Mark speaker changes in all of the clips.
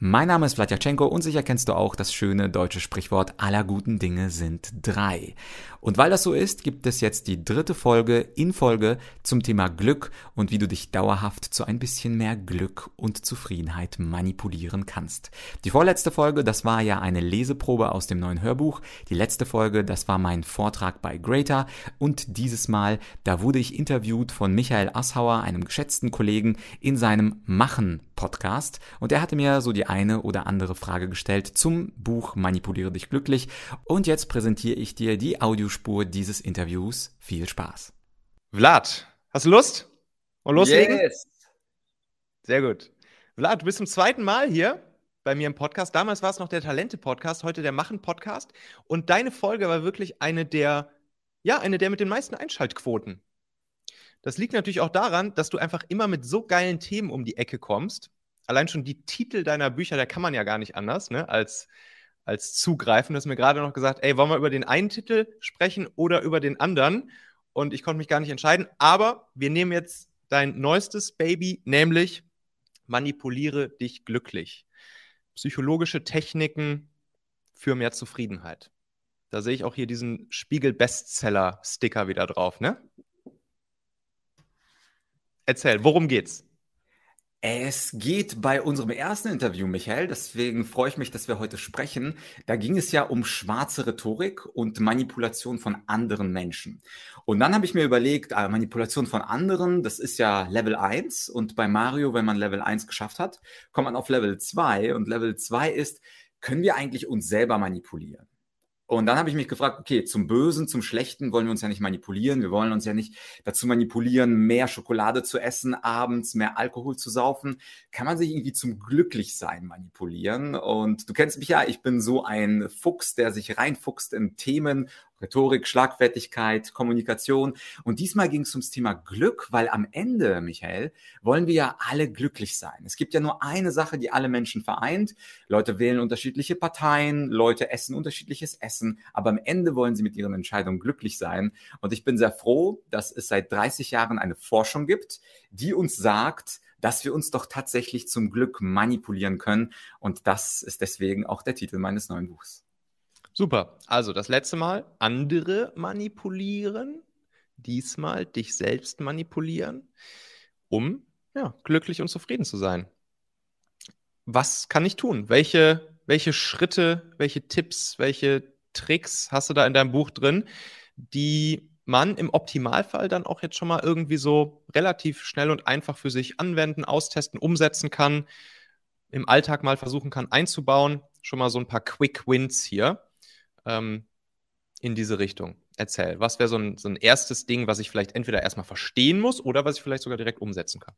Speaker 1: Mein Name ist Vladyachenko und sicher kennst du auch das schöne deutsche Sprichwort aller guten Dinge sind drei. Und weil das so ist, gibt es jetzt die dritte Folge in Folge zum Thema Glück und wie du dich dauerhaft zu ein bisschen mehr Glück und Zufriedenheit manipulieren kannst. Die vorletzte Folge, das war ja eine Leseprobe aus dem neuen Hörbuch. Die letzte Folge, das war mein Vortrag bei Greater und dieses Mal, da wurde ich interviewt von Michael Assauer, einem geschätzten Kollegen in seinem Machen Podcast und er hatte mir so die eine oder andere Frage gestellt zum Buch Manipuliere dich glücklich. Und jetzt präsentiere ich dir die Audiospur dieses Interviews. Viel Spaß.
Speaker 2: Vlad, hast du Lust? Und loslegen? Yes. Sehr gut. Vlad, du bist zum zweiten Mal hier bei mir im Podcast. Damals war es noch der Talente-Podcast, heute der Machen-Podcast. Und deine Folge war wirklich eine der, ja, eine der mit den meisten Einschaltquoten. Das liegt natürlich auch daran, dass du einfach immer mit so geilen Themen um die Ecke kommst allein schon die Titel deiner Bücher, da kann man ja gar nicht anders, ne, als, als zugreifen. Du hast mir gerade noch gesagt, ey, wollen wir über den einen Titel sprechen oder über den anderen? Und ich konnte mich gar nicht entscheiden. Aber wir nehmen jetzt dein neuestes Baby, nämlich Manipuliere dich glücklich. Psychologische Techniken für mehr Zufriedenheit. Da sehe ich auch hier diesen Spiegel-Bestseller-Sticker wieder drauf, ne? Erzähl, worum geht's?
Speaker 1: Es geht bei unserem ersten Interview, Michael, deswegen freue ich mich, dass wir heute sprechen. Da ging es ja um schwarze Rhetorik und Manipulation von anderen Menschen. Und dann habe ich mir überlegt, ah, Manipulation von anderen, das ist ja Level 1 und bei Mario, wenn man Level 1 geschafft hat, kommt man auf Level 2 und Level 2 ist, können wir eigentlich uns selber manipulieren? Und dann habe ich mich gefragt, okay, zum Bösen, zum Schlechten wollen wir uns ja nicht manipulieren. Wir wollen uns ja nicht dazu manipulieren, mehr Schokolade zu essen, abends mehr Alkohol zu saufen. Kann man sich irgendwie zum Glücklichsein manipulieren? Und du kennst mich ja, ich bin so ein Fuchs, der sich reinfuchst in Themen Rhetorik, Schlagfertigkeit, Kommunikation. Und diesmal ging es ums Thema Glück, weil am Ende, Michael, wollen wir ja alle glücklich sein. Es gibt ja nur eine Sache, die alle Menschen vereint. Leute wählen unterschiedliche Parteien, Leute essen unterschiedliches Essen, aber am Ende wollen sie mit ihren Entscheidungen glücklich sein. Und ich bin sehr froh, dass es seit 30 Jahren eine Forschung gibt, die uns sagt, dass wir uns doch tatsächlich zum Glück manipulieren können. Und das ist deswegen auch der Titel meines neuen Buchs.
Speaker 2: Super. Also das letzte Mal andere manipulieren, diesmal dich selbst manipulieren, um ja, glücklich und zufrieden zu sein. Was kann ich tun? Welche, welche Schritte, welche Tipps, welche Tricks hast du da in deinem Buch drin, die man im Optimalfall dann auch jetzt schon mal irgendwie so relativ schnell und einfach für sich anwenden, austesten, umsetzen kann, im Alltag mal versuchen kann einzubauen. Schon mal so ein paar Quick Wins hier ähm, in diese Richtung? Erzähl, was wäre so ein, so ein erstes Ding, was ich vielleicht entweder erstmal verstehen muss oder was ich vielleicht sogar direkt umsetzen kann?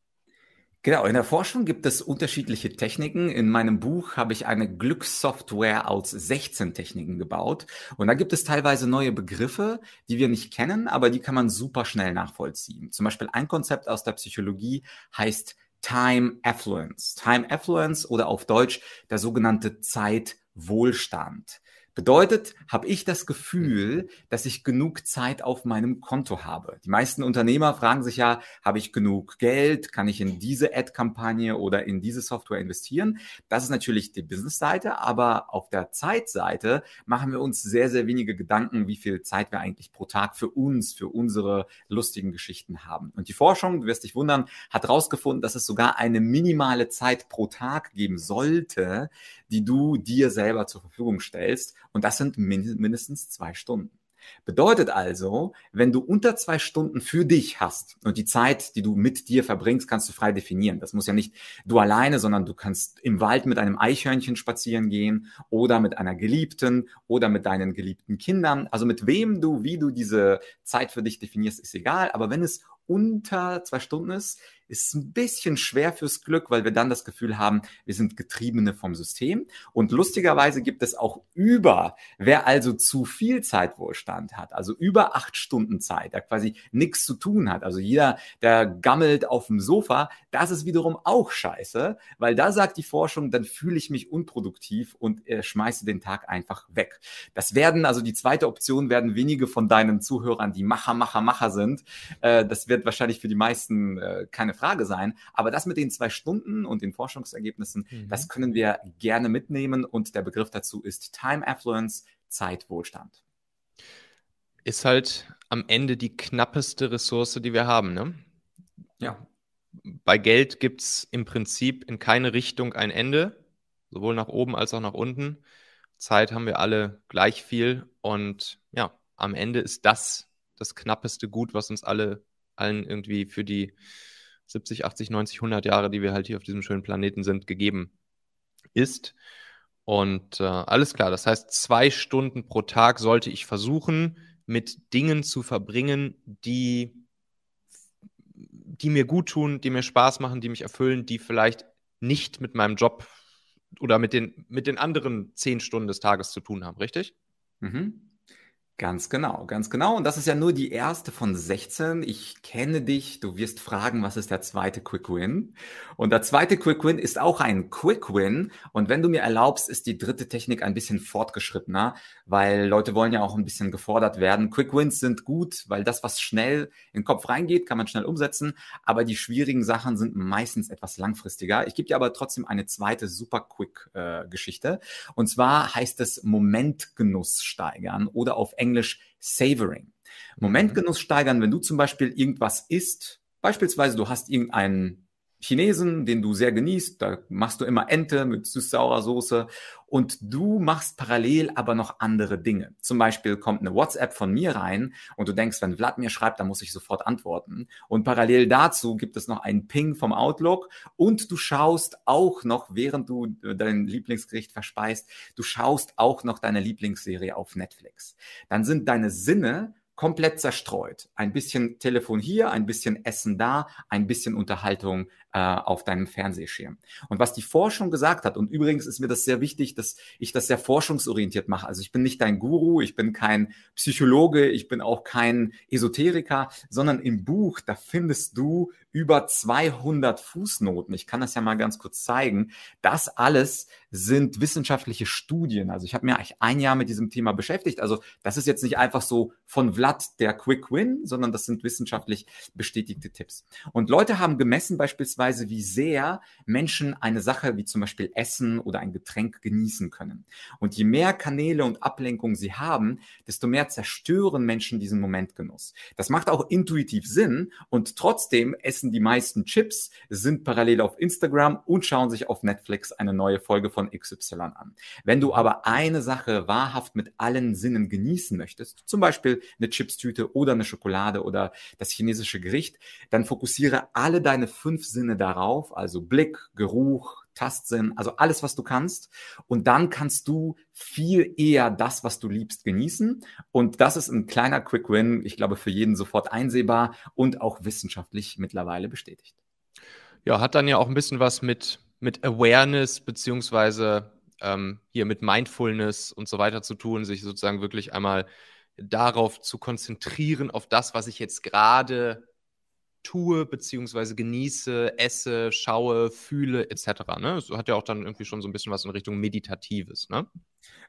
Speaker 1: Genau, in der Forschung gibt es unterschiedliche Techniken. In meinem Buch habe ich eine Glückssoftware aus 16 Techniken gebaut. Und da gibt es teilweise neue Begriffe, die wir nicht kennen, aber die kann man super schnell nachvollziehen. Zum Beispiel ein Konzept aus der Psychologie heißt Time Affluence. Time Affluence oder auf Deutsch der sogenannte Zeitwohlstand. Bedeutet, habe ich das Gefühl, dass ich genug Zeit auf meinem Konto habe. Die meisten Unternehmer fragen sich ja, habe ich genug Geld? Kann ich in diese Ad-Kampagne oder in diese Software investieren? Das ist natürlich die Business-Seite, aber auf der Zeitseite machen wir uns sehr, sehr wenige Gedanken, wie viel Zeit wir eigentlich pro Tag für uns, für unsere lustigen Geschichten haben. Und die Forschung, du wirst dich wundern, hat herausgefunden, dass es sogar eine minimale Zeit pro Tag geben sollte, die du dir selber zur Verfügung stellst. Und das sind mindestens zwei Stunden. Bedeutet also, wenn du unter zwei Stunden für dich hast und die Zeit, die du mit dir verbringst, kannst du frei definieren. Das muss ja nicht du alleine, sondern du kannst im Wald mit einem Eichhörnchen spazieren gehen oder mit einer Geliebten oder mit deinen geliebten Kindern. Also mit wem du, wie du diese Zeit für dich definierst, ist egal. Aber wenn es unter zwei Stunden ist, ist ein bisschen schwer fürs Glück, weil wir dann das Gefühl haben, wir sind Getriebene vom System. Und lustigerweise gibt es auch über, wer also zu viel Zeitwohlstand hat, also über acht Stunden Zeit, der quasi nichts zu tun hat. Also jeder, der gammelt auf dem Sofa, das ist wiederum auch scheiße, weil da sagt die Forschung, dann fühle ich mich unproduktiv und äh, schmeiße den Tag einfach weg. Das werden, also die zweite Option werden wenige von deinen Zuhörern, die Macher, Macher, Macher sind. Äh, das wird wahrscheinlich für die meisten äh, keine Frage sein. Aber das mit den zwei Stunden und den Forschungsergebnissen, mhm. das können wir gerne mitnehmen. Und der Begriff dazu ist Time Affluence, Zeitwohlstand.
Speaker 2: Ist halt am Ende die knappeste Ressource, die wir haben, ne? Ja. Bei Geld gibt es im Prinzip in keine Richtung ein Ende, sowohl nach oben als auch nach unten. Zeit haben wir alle gleich viel und ja, am Ende ist das das knappeste Gut, was uns alle allen irgendwie für die 70, 80, 90, 100 Jahre, die wir halt hier auf diesem schönen Planeten sind, gegeben ist. Und äh, alles klar, das heißt, zwei Stunden pro Tag sollte ich versuchen, mit Dingen zu verbringen, die, die mir gut tun, die mir Spaß machen, die mich erfüllen, die vielleicht nicht mit meinem Job oder mit den, mit den anderen zehn Stunden des Tages zu tun haben, richtig?
Speaker 1: Mhm. Ganz genau, ganz genau. Und das ist ja nur die erste von 16. Ich kenne dich. Du wirst fragen, was ist der zweite Quick Win? Und der zweite Quick Win ist auch ein Quick Win. Und wenn du mir erlaubst, ist die dritte Technik ein bisschen fortgeschrittener, weil Leute wollen ja auch ein bisschen gefordert werden. Quick Wins sind gut, weil das, was schnell in den Kopf reingeht, kann man schnell umsetzen. Aber die schwierigen Sachen sind meistens etwas langfristiger. Ich gebe dir aber trotzdem eine zweite super Quick äh, Geschichte. Und zwar heißt es Momentgenuss steigern oder auf Englisch Englisch Savoring. Momentgenuss steigern, wenn du zum Beispiel irgendwas isst, beispielsweise du hast irgendeinen Chinesen, den du sehr genießt, da machst du immer Ente mit süß-saurer Soße und du machst parallel aber noch andere Dinge. Zum Beispiel kommt eine WhatsApp von mir rein und du denkst, wenn Vlad mir schreibt, dann muss ich sofort antworten. Und parallel dazu gibt es noch einen Ping vom Outlook und du schaust auch noch, während du dein Lieblingsgericht verspeist, du schaust auch noch deine Lieblingsserie auf Netflix. Dann sind deine Sinne komplett zerstreut. Ein bisschen Telefon hier, ein bisschen Essen da, ein bisschen Unterhaltung äh, auf deinem Fernsehschirm. Und was die Forschung gesagt hat, und übrigens ist mir das sehr wichtig, dass ich das sehr forschungsorientiert mache. Also ich bin nicht dein Guru, ich bin kein Psychologe, ich bin auch kein Esoteriker, sondern im Buch, da findest du über 200 Fußnoten. Ich kann das ja mal ganz kurz zeigen. Das alles sind wissenschaftliche Studien. Also ich habe mir eigentlich ein Jahr mit diesem Thema beschäftigt. Also das ist jetzt nicht einfach so von Vlad der Quick Win, sondern das sind wissenschaftlich bestätigte Tipps. Und Leute haben gemessen beispielsweise, wie sehr Menschen eine Sache wie zum Beispiel Essen oder ein Getränk genießen können. Und je mehr Kanäle und Ablenkungen sie haben, desto mehr zerstören Menschen diesen Momentgenuss. Das macht auch intuitiv Sinn und trotzdem es essen die meisten Chips, sind parallel auf Instagram und schauen sich auf Netflix eine neue Folge von XY an. Wenn du aber eine Sache wahrhaft mit allen Sinnen genießen möchtest, zum Beispiel eine Chipstüte oder eine Schokolade oder das chinesische Gericht, dann fokussiere alle deine fünf Sinne darauf, also Blick, Geruch, Tastsinn, also alles, was du kannst. Und dann kannst du viel eher das, was du liebst, genießen. Und das ist ein kleiner Quick Win, ich glaube, für jeden sofort einsehbar und auch wissenschaftlich mittlerweile bestätigt.
Speaker 2: Ja, hat dann ja auch ein bisschen was mit, mit Awareness beziehungsweise ähm, hier mit Mindfulness und so weiter zu tun, sich sozusagen wirklich einmal darauf zu konzentrieren, auf das, was ich jetzt gerade tue, beziehungsweise genieße, esse, schaue, fühle, etc. Ne? Das hat ja auch dann irgendwie schon so ein bisschen was in Richtung Meditatives, ne?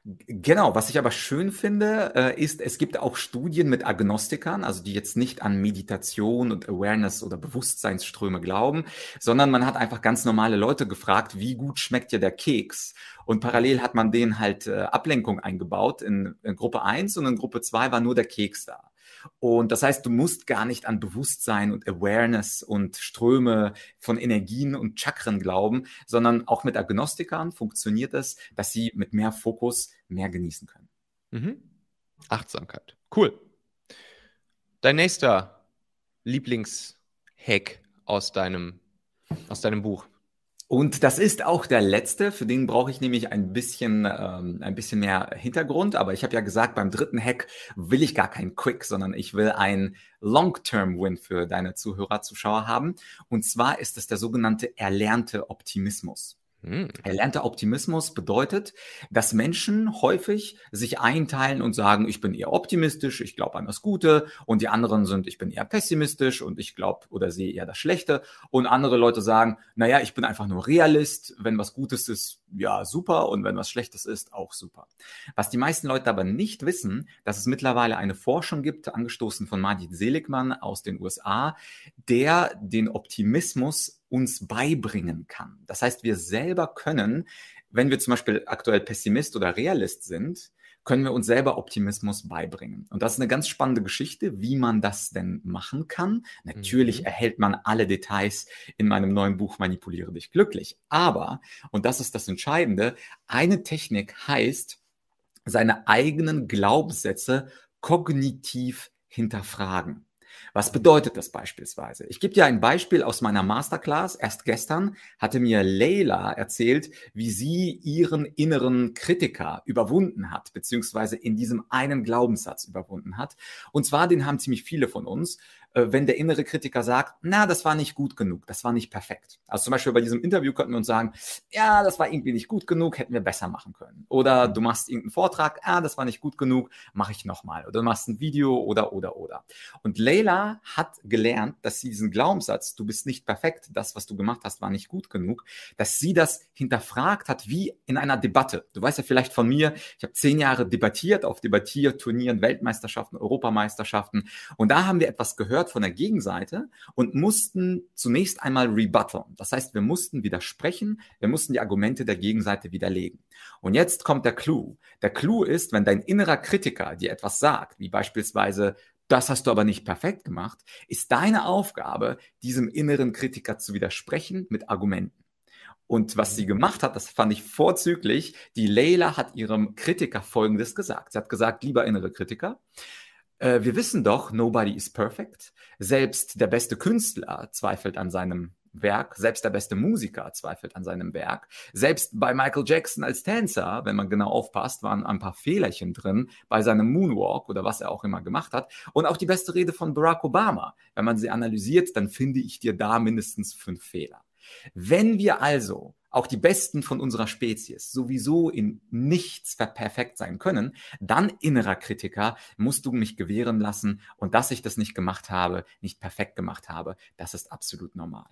Speaker 1: Genau, was ich aber schön finde, äh, ist, es gibt auch Studien mit Agnostikern, also die jetzt nicht an Meditation und Awareness oder Bewusstseinsströme glauben, sondern man hat einfach ganz normale Leute gefragt, wie gut schmeckt dir der Keks? Und parallel hat man denen halt äh, Ablenkung eingebaut. In, in Gruppe 1 und in Gruppe 2 war nur der Keks da. Und das heißt, du musst gar nicht an Bewusstsein und Awareness und Ströme von Energien und Chakren glauben, sondern auch mit Agnostikern funktioniert es, dass sie mit mehr Fokus mehr genießen können.
Speaker 2: Mhm. Achtsamkeit. Cool. Dein nächster Lieblingshack aus deinem, aus deinem Buch.
Speaker 1: Und das ist auch der letzte, für den brauche ich nämlich ein bisschen, ähm, ein bisschen mehr Hintergrund. Aber ich habe ja gesagt, beim dritten Hack will ich gar keinen Quick, sondern ich will einen Long-Term-Win für deine Zuhörer, Zuschauer haben. Und zwar ist es der sogenannte erlernte Optimismus. Hm. Erlernter Optimismus bedeutet, dass Menschen häufig sich einteilen und sagen, ich bin eher optimistisch, ich glaube an das Gute und die anderen sind, ich bin eher pessimistisch und ich glaube oder sehe eher das Schlechte und andere Leute sagen, naja, ich bin einfach nur Realist, wenn was Gutes ist, ja, super und wenn was Schlechtes ist, auch super. Was die meisten Leute aber nicht wissen, dass es mittlerweile eine Forschung gibt, angestoßen von Majid Seligman aus den USA, der den Optimismus uns beibringen kann. Das heißt, wir selber können, wenn wir zum Beispiel aktuell Pessimist oder Realist sind, können wir uns selber Optimismus beibringen. Und das ist eine ganz spannende Geschichte, wie man das denn machen kann. Natürlich mhm. erhält man alle Details in meinem neuen Buch Manipuliere dich glücklich. Aber, und das ist das Entscheidende, eine Technik heißt, seine eigenen Glaubenssätze kognitiv hinterfragen. Was bedeutet das beispielsweise? Ich gebe dir ein Beispiel aus meiner Masterclass. Erst gestern hatte mir Leila erzählt, wie sie ihren inneren Kritiker überwunden hat, beziehungsweise in diesem einen Glaubenssatz überwunden hat. Und zwar, den haben ziemlich viele von uns. Äh, wenn der innere Kritiker sagt, na, das war nicht gut genug, das war nicht perfekt. Also zum Beispiel bei diesem Interview könnten wir uns sagen, ja, das war irgendwie nicht gut genug, hätten wir besser machen können. Oder du machst irgendeinen Vortrag, ja, das war nicht gut genug, mache ich nochmal. Oder du machst ein Video oder, oder, oder. Und Leila hat gelernt, dass sie diesen Glaubenssatz, du bist nicht perfekt, das, was du gemacht hast, war nicht gut genug, dass sie das hinterfragt hat, wie in einer Debatte. Du weißt ja vielleicht von mir, ich habe zehn Jahre debattiert auf Debattierturnieren, Weltmeisterschaften, Europameisterschaften. Und da haben wir etwas gehört, gehört von der Gegenseite und mussten zunächst einmal rebutteln. Das heißt, wir mussten widersprechen, wir mussten die Argumente der Gegenseite widerlegen. Und jetzt kommt der Clou. Der Clou ist, wenn dein innerer Kritiker dir etwas sagt, wie beispielsweise, das hast du aber nicht perfekt gemacht, ist deine Aufgabe, diesem inneren Kritiker zu widersprechen mit Argumenten. Und was sie gemacht hat, das fand ich vorzüglich. Die Leila hat ihrem Kritiker Folgendes gesagt. Sie hat gesagt, lieber innere Kritiker, äh, wir wissen doch, nobody is perfect. Selbst der beste Künstler zweifelt an seinem Werk, selbst der beste Musiker zweifelt an seinem Werk. Selbst bei Michael Jackson als Tänzer, wenn man genau aufpasst, waren ein paar Fehlerchen drin bei seinem Moonwalk oder was er auch immer gemacht hat. Und auch die beste Rede von Barack Obama. Wenn man sie analysiert, dann finde ich dir da mindestens fünf Fehler. Wenn wir also auch die Besten von unserer Spezies sowieso in nichts perfekt sein können, dann innerer Kritiker musst du mich gewähren lassen und dass ich das nicht gemacht habe, nicht perfekt gemacht habe, das ist absolut normal.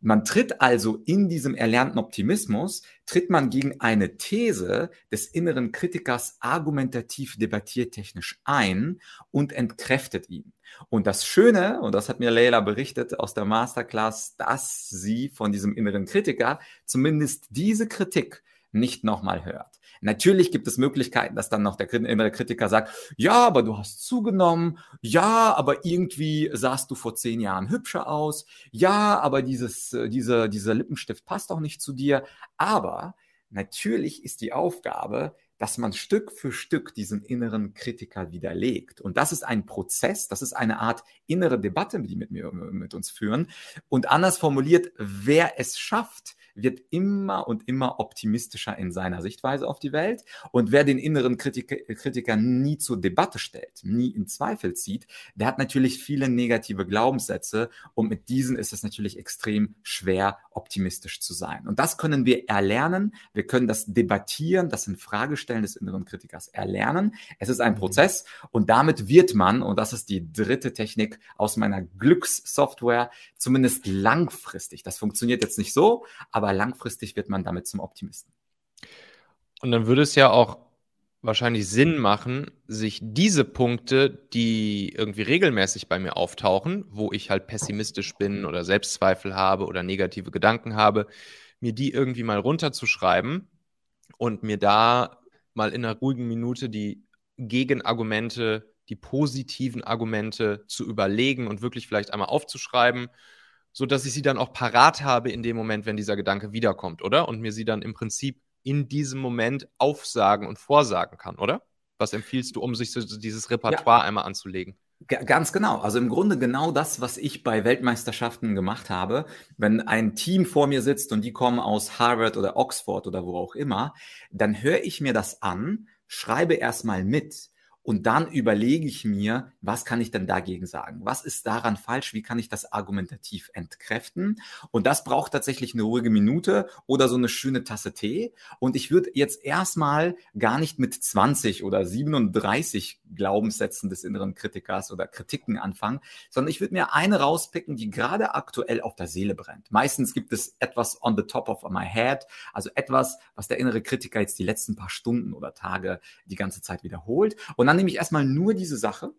Speaker 1: Man tritt also in diesem erlernten Optimismus, tritt man gegen eine These des inneren Kritikers argumentativ debattiertechnisch ein und entkräftet ihn. Und das Schöne, und das hat mir Leila berichtet aus der Masterclass, dass sie von diesem inneren Kritiker zumindest diese Kritik nicht nochmal hört. Natürlich gibt es Möglichkeiten, dass dann noch der innere Kritiker sagt, ja, aber du hast zugenommen, ja, aber irgendwie sahst du vor zehn Jahren hübscher aus, ja, aber dieses, äh, diese, dieser Lippenstift passt doch nicht zu dir. Aber natürlich ist die Aufgabe, dass man Stück für Stück diesen inneren Kritiker widerlegt. Und das ist ein Prozess, das ist eine Art innere Debatte, die mit mir, mit uns führen. Und anders formuliert, wer es schafft, wird immer und immer optimistischer in seiner Sichtweise auf die Welt. Und wer den inneren Kritiker, Kritiker nie zur Debatte stellt, nie in Zweifel zieht, der hat natürlich viele negative Glaubenssätze und mit diesen ist es natürlich extrem schwer, optimistisch zu sein. Und das können wir erlernen. Wir können das debattieren, das in Fragestellen des inneren Kritikers erlernen. Es ist ein mhm. Prozess und damit wird man, und das ist die dritte Technik aus meiner Glückssoftware, zumindest langfristig. Das funktioniert jetzt nicht so, aber langfristig wird man damit zum Optimisten.
Speaker 2: Und dann würde es ja auch wahrscheinlich Sinn machen, sich diese Punkte, die irgendwie regelmäßig bei mir auftauchen, wo ich halt pessimistisch bin oder Selbstzweifel habe oder negative Gedanken habe, mir die irgendwie mal runterzuschreiben und mir da mal in einer ruhigen Minute die Gegenargumente, die positiven Argumente zu überlegen und wirklich vielleicht einmal aufzuschreiben so dass ich sie dann auch parat habe in dem Moment, wenn dieser Gedanke wiederkommt, oder? Und mir sie dann im Prinzip in diesem Moment aufsagen und vorsagen kann, oder? Was empfiehlst du, um sich so dieses Repertoire ja. einmal anzulegen?
Speaker 1: Ganz genau. Also im Grunde genau das, was ich bei Weltmeisterschaften gemacht habe. Wenn ein Team vor mir sitzt und die kommen aus Harvard oder Oxford oder wo auch immer, dann höre ich mir das an, schreibe erstmal mit und dann überlege ich mir, was kann ich denn dagegen sagen? Was ist daran falsch? Wie kann ich das argumentativ entkräften? Und das braucht tatsächlich eine ruhige Minute oder so eine schöne Tasse Tee. Und ich würde jetzt erstmal gar nicht mit 20 oder 37 Glaubenssätzen des inneren Kritikers oder Kritiken anfangen, sondern ich würde mir eine rauspicken, die gerade aktuell auf der Seele brennt. Meistens gibt es etwas on the top of my head, also etwas, was der innere Kritiker jetzt die letzten paar Stunden oder Tage die ganze Zeit wiederholt. Und dann nehme ich erstmal nur diese Sache.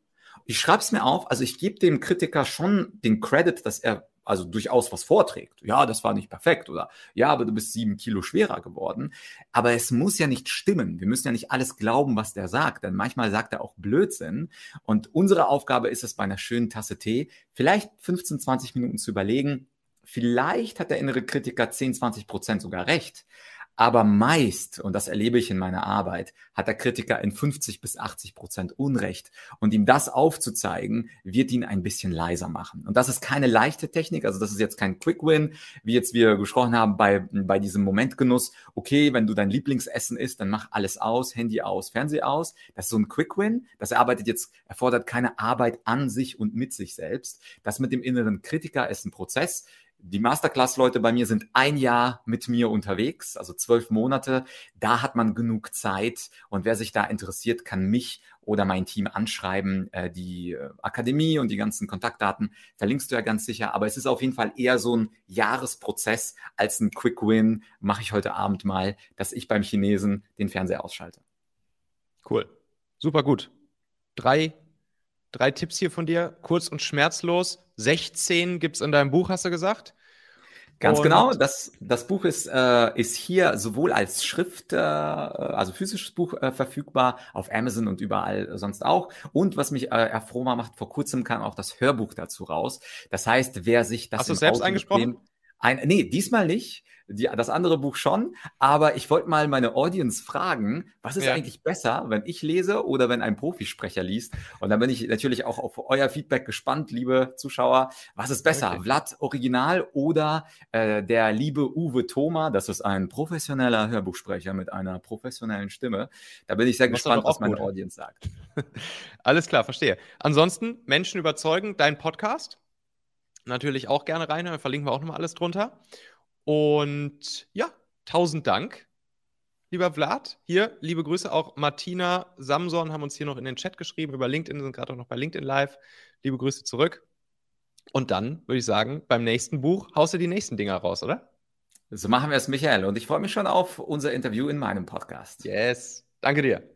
Speaker 1: Ich schreibe es mir auf, also ich gebe dem Kritiker schon den Credit, dass er also durchaus was vorträgt. Ja, das war nicht perfekt oder ja, aber du bist sieben Kilo schwerer geworden. Aber es muss ja nicht stimmen. Wir müssen ja nicht alles glauben, was der sagt, denn manchmal sagt er auch Blödsinn. Und unsere Aufgabe ist es bei einer schönen Tasse Tee, vielleicht 15, 20 Minuten zu überlegen, vielleicht hat der innere Kritiker 10, 20 Prozent sogar recht. Aber meist, und das erlebe ich in meiner Arbeit, hat der Kritiker in 50 bis 80 Prozent Unrecht. Und ihm das aufzuzeigen, wird ihn ein bisschen leiser machen. Und das ist keine leichte Technik. Also das ist jetzt kein Quick Win, wie jetzt wir gesprochen haben bei, bei diesem Momentgenuss. Okay, wenn du dein Lieblingsessen isst, dann mach alles aus, Handy aus, Fernseher aus. Das ist so ein Quick Win. Das erarbeitet jetzt, erfordert keine Arbeit an sich und mit sich selbst. Das mit dem inneren Kritiker ist ein Prozess die Masterclass-Leute bei mir sind ein Jahr mit mir unterwegs, also zwölf Monate. Da hat man genug Zeit. Und wer sich da interessiert, kann mich oder mein Team anschreiben. Äh, die äh, Akademie und die ganzen Kontaktdaten verlinkst du ja ganz sicher. Aber es ist auf jeden Fall eher so ein Jahresprozess als ein Quick Win. Mache ich heute Abend mal, dass ich beim Chinesen den Fernseher ausschalte.
Speaker 2: Cool. Super gut. Drei Drei Tipps hier von dir, kurz und schmerzlos. 16 gibt es in deinem Buch, hast du gesagt.
Speaker 1: Ganz und genau, das, das Buch ist, äh, ist hier sowohl als Schrift, äh, also physisches Buch äh, verfügbar, auf Amazon und überall sonst auch. Und was mich äh, erfroher macht, vor kurzem kam auch das Hörbuch dazu raus. Das heißt, wer sich das.
Speaker 2: Hast du selbst Auto eingesprochen?
Speaker 1: Ein, nee, diesmal nicht die, das andere Buch schon. Aber ich wollte mal meine Audience fragen, was ist ja. eigentlich besser, wenn ich lese oder wenn ein Profisprecher liest? Und dann bin ich natürlich auch auf euer Feedback gespannt, liebe Zuschauer. Was ist besser, okay. Vlad Original oder äh, der liebe Uwe Thoma? Das ist ein professioneller Hörbuchsprecher mit einer professionellen Stimme. Da bin ich sehr was gespannt, was meine gut. Audience sagt.
Speaker 2: Alles klar, verstehe. Ansonsten, Menschen überzeugen, dein Podcast. Natürlich auch gerne reinhören, verlinken wir auch nochmal alles drunter. Und ja, tausend Dank, lieber Vlad. Hier, liebe Grüße auch Martina Samson haben uns hier noch in den Chat geschrieben über LinkedIn, sind gerade auch noch bei LinkedIn Live. Liebe Grüße zurück. Und dann würde ich sagen, beim nächsten Buch haust du die nächsten Dinger raus, oder?
Speaker 1: So machen wir es, Michael. Und ich freue mich schon auf unser Interview in meinem Podcast.
Speaker 2: Yes. Danke dir.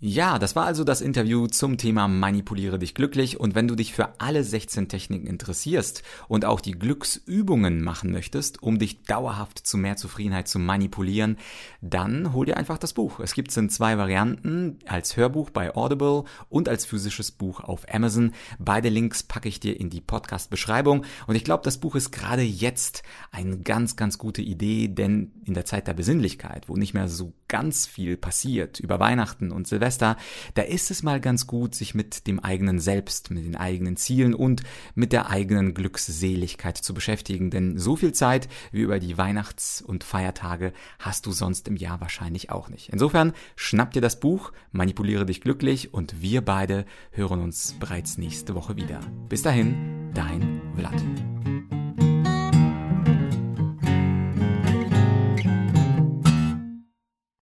Speaker 1: Ja, das war also das Interview zum Thema Manipuliere dich glücklich und wenn du dich für alle 16 Techniken interessierst und auch die Glücksübungen machen möchtest, um dich dauerhaft zu mehr Zufriedenheit zu manipulieren, dann hol dir einfach das Buch. Es gibt es in zwei Varianten, als Hörbuch bei Audible und als physisches Buch auf Amazon. Beide Links packe ich dir in die Podcast-Beschreibung und ich glaube, das Buch ist gerade jetzt eine ganz, ganz gute Idee, denn in der Zeit der Besinnlichkeit, wo nicht mehr so ganz viel passiert über Weihnachten und Silvester, Silvester, da ist es mal ganz gut, sich mit dem eigenen Selbst, mit den eigenen Zielen und mit der eigenen Glückseligkeit zu beschäftigen. Denn so viel Zeit wie über die Weihnachts- und Feiertage hast du sonst im Jahr wahrscheinlich auch nicht. Insofern schnapp dir das Buch, manipuliere dich glücklich und wir beide hören uns bereits nächste Woche wieder. Bis dahin, dein Vlad.